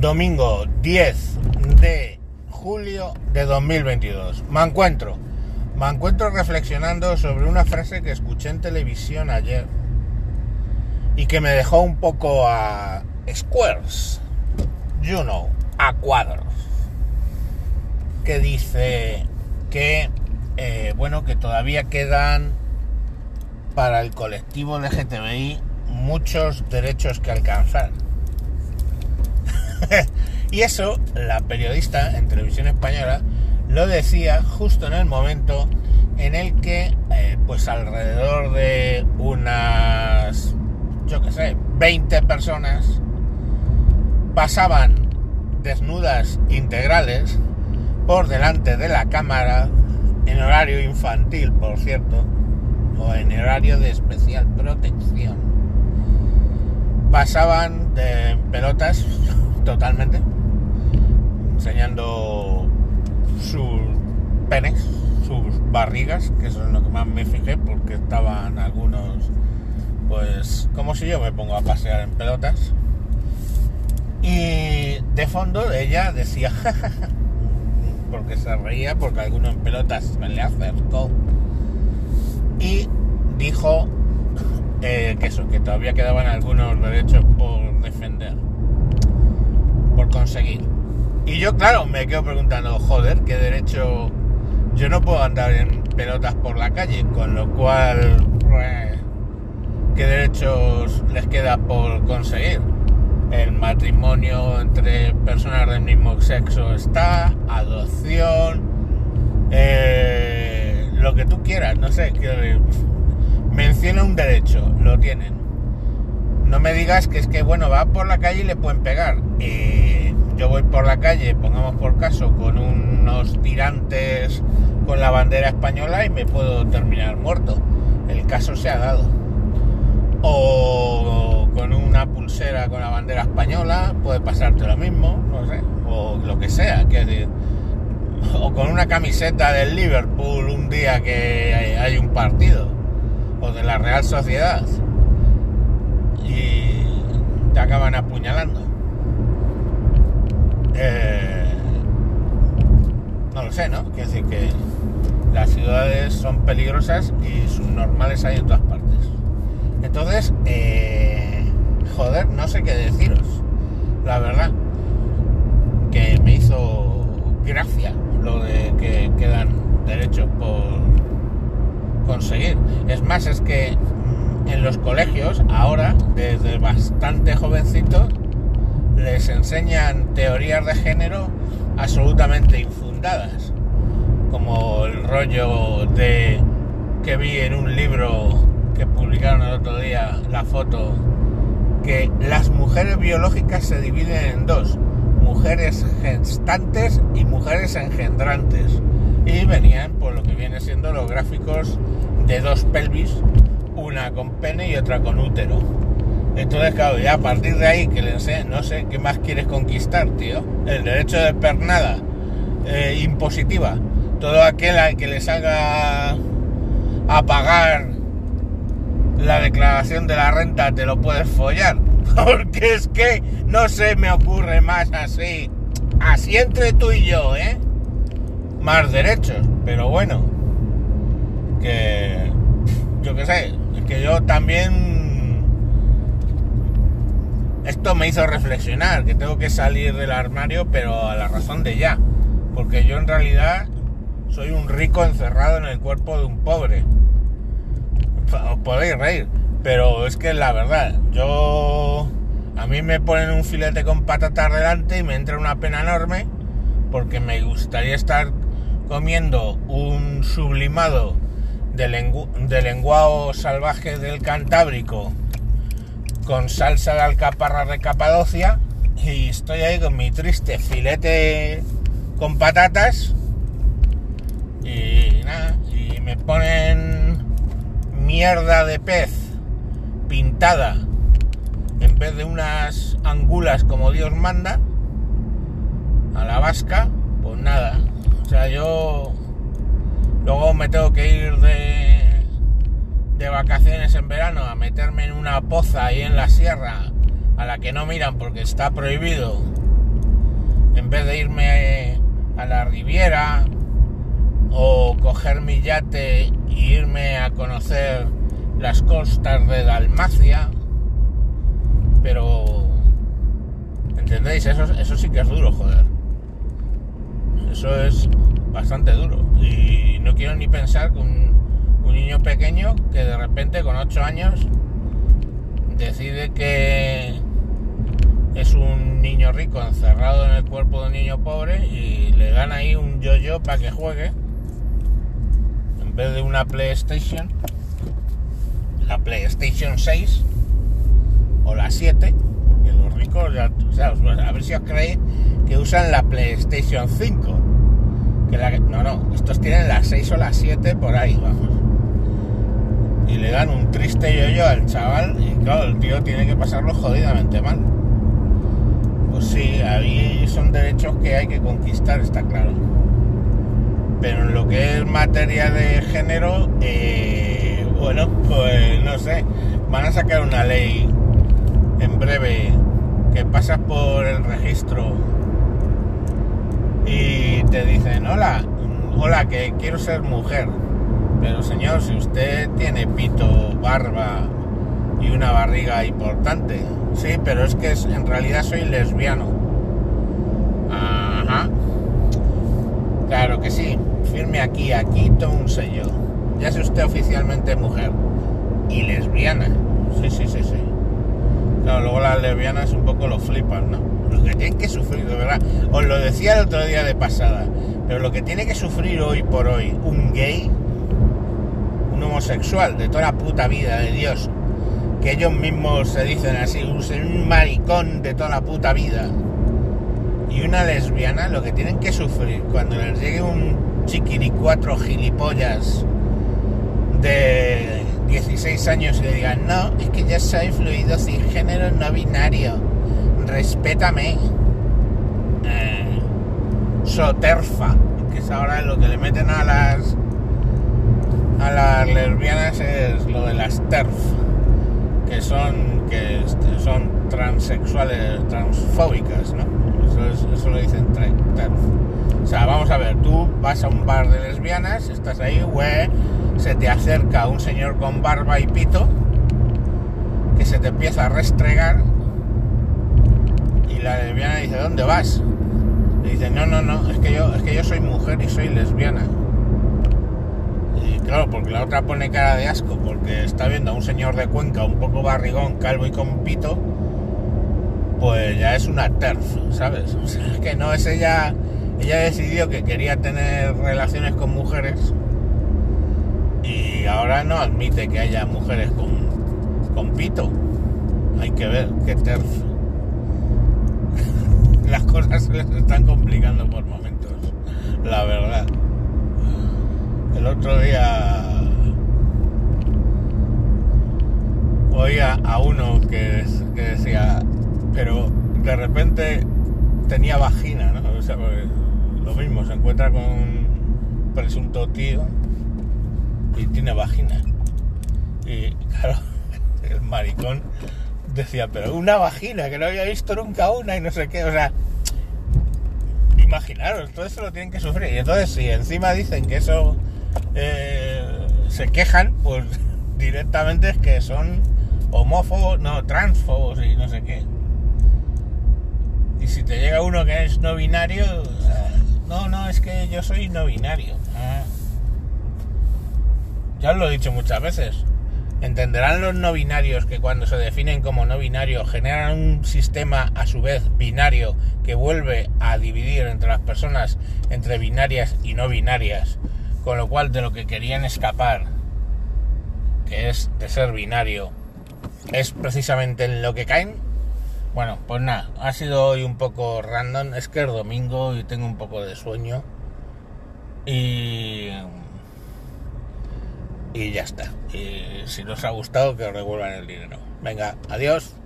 Domingo 10 de julio de 2022. Me encuentro. Me encuentro reflexionando sobre una frase que escuché en televisión ayer y que me dejó un poco a squares, you know, a cuadros. Que dice que, eh, bueno, que todavía quedan para el colectivo LGTBI muchos derechos que alcanzar. y eso la periodista en televisión española lo decía justo en el momento en el que eh, pues alrededor de unas yo qué sé 20 personas pasaban desnudas integrales por delante de la cámara en horario infantil por cierto o en horario de especial protección. Pasaban de pelotas totalmente, enseñando sus penes, sus barrigas, que eso es lo que más me fijé, porque estaban algunos, pues, como si yo me pongo a pasear en pelotas. Y de fondo ella decía, porque se reía, porque alguno en pelotas me le acercó. Y dijo eh, que eso, que todavía quedaban algunos derechos por defender conseguir. Y yo, claro, me quedo preguntando, joder, qué derecho. Yo no puedo andar en pelotas por la calle, con lo cual, pues, ¿qué derechos les queda por conseguir? El matrimonio entre personas del mismo sexo está, adopción, eh, lo que tú quieras, no sé, menciona un derecho, lo tienen no me digas que es que, bueno, va por la calle y le pueden pegar. Eh, yo voy por la calle, pongamos por caso, con unos tirantes con la bandera española y me puedo terminar muerto. El caso se ha dado. O con una pulsera con la bandera española, puede pasarte lo mismo, no sé, o lo que sea. O con una camiseta del Liverpool un día que hay un partido, o de la Real Sociedad y te acaban apuñalando. Eh, no lo sé, ¿no? Quiere decir que las ciudades son peligrosas y sus normales hay en todas partes. Entonces, eh, joder, no sé qué deciros. La verdad, que me hizo gracia lo de que quedan derechos por conseguir. Es más, es que en los colegios ahora, desde bastante jovencitos, les enseñan teorías de género absolutamente infundadas, como el rollo de que vi en un libro que publicaron el otro día, la foto, que las mujeres biológicas se dividen en dos, mujeres gestantes y mujeres engendrantes. Y venían por lo que viene siendo los gráficos de dos pelvis una con pene y otra con útero. Entonces, claro, ya a partir de ahí que le enseñe, no sé qué más quieres conquistar, tío. El derecho de pernada eh, impositiva. Todo aquel al que le salga a pagar la declaración de la renta te lo puedes follar. Porque es que no se me ocurre más así. Así entre tú y yo, ¿eh? Más derechos. Pero bueno. Que... Yo qué sé que yo también... me hizo reflexionar, que tengo que salir del armario, pero a la razón de ya. Porque yo en realidad soy un rico encerrado en el cuerpo de un pobre. Os podéis reír, pero es que la verdad, yo... A mí me ponen un filete con patatas delante y me entra una pena enorme porque me gustaría estar comiendo un sublimado de, lenguado salvaje del Cantábrico con salsa de alcaparra de Capadocia y estoy ahí con mi triste filete con patatas y nada, y me ponen mierda de pez pintada en vez de unas angulas como Dios manda a la vasca, pues nada, o sea, yo Luego me tengo que ir de, de vacaciones en verano a meterme en una poza ahí en la sierra a la que no miran porque está prohibido en vez de irme a la Riviera o coger mi yate e irme a conocer las costas de Dalmacia, pero ¿entendéis? Eso, eso sí que es duro, joder. Eso es bastante duro. Y no quiero ni pensar que un, un niño pequeño que de repente con 8 años decide que es un niño rico encerrado en el cuerpo de un niño pobre y le dan ahí un yo-yo para que juegue en vez de una PlayStation, la PlayStation 6 o la 7, que los ricos, ya, a ver si os creéis que usan la PlayStation 5. Que no, no, estos tienen la 6 o la 7 por ahí, vamos. Y le dan un triste yo-yo al chaval y claro, el tío tiene que pasarlo jodidamente mal. Pues sí, ahí son derechos que hay que conquistar, está claro. Pero en lo que es materia de género, eh, bueno, pues no sé, van a sacar una ley en breve que pasas por el registro y te dicen, hola, hola, que quiero ser mujer. Pero señor, si usted tiene pito, barba y una barriga importante, sí, pero es que en realidad soy lesbiano. Ajá. Claro que sí, firme aquí, aquí, todo un sello. Ya es usted oficialmente mujer y lesbiana. Sí, sí, sí, sí. Claro, luego las lesbianas un poco lo flipan, ¿no? Lo que tienen que sufrir, de verdad. Os lo decía el otro día de pasada, pero lo que tiene que sufrir hoy por hoy un gay, homosexual de toda la puta vida de Dios, que ellos mismos se dicen así, un maricón de toda la puta vida, y una lesbiana, lo que tienen que sufrir cuando les llegue un chiquiricuatro gilipollas de 16 años y le digan, no, es que ya soy fluido género no binario, respétame. Eh, soterfa, que es ahora lo que le meten a las a las lesbianas es lo de las TERF, que son que este, son transexuales, transfóbicas, ¿no? Eso, lo dicen TERF. O sea, vamos a ver, tú vas a un bar de lesbianas, estás ahí, güey, se te acerca un señor con barba y pito que se te empieza a restregar y la lesbiana dice, ¿dónde vas? Y dice, no, no, no, es que yo, es que yo soy mujer y soy lesbiana. Claro, porque la otra pone cara de asco, porque está viendo a un señor de Cuenca un poco barrigón, calvo y con pito, pues ya es una TERF, ¿sabes? O sea, que no es ella, ella decidió que quería tener relaciones con mujeres y ahora no admite que haya mujeres con, con pito. Hay que ver qué TERF. Las cosas se les están complicando por momentos, la verdad. El otro día oía a uno que, decía, pero de repente tenía vagina, ¿no? O sea, pues, lo mismo, se encuentra con un presunto tío y tiene vagina. Y claro, el maricón decía, pero una vagina, que no había visto nunca una y no sé qué, o sea, imaginaros, todo eso lo tienen que sufrir. Y entonces si encima dicen que eso eh, se quejan, pues directamente es que son homófobos, no, transfobos y no sé qué. Y si te llega uno que es no binario, no, no, es que yo soy no binario. Ah. Ya os lo he dicho muchas veces. Entenderán los no binarios que cuando se definen como no binario generan un sistema a su vez binario que vuelve a dividir entre las personas entre binarias y no binarias, con lo cual de lo que querían escapar, que es de ser binario, es precisamente en lo que caen. Bueno, pues nada, ha sido hoy un poco random, es que es domingo y tengo un poco de sueño. Y y ya está. Y si os ha gustado, que os devuelvan el dinero. Venga, adiós.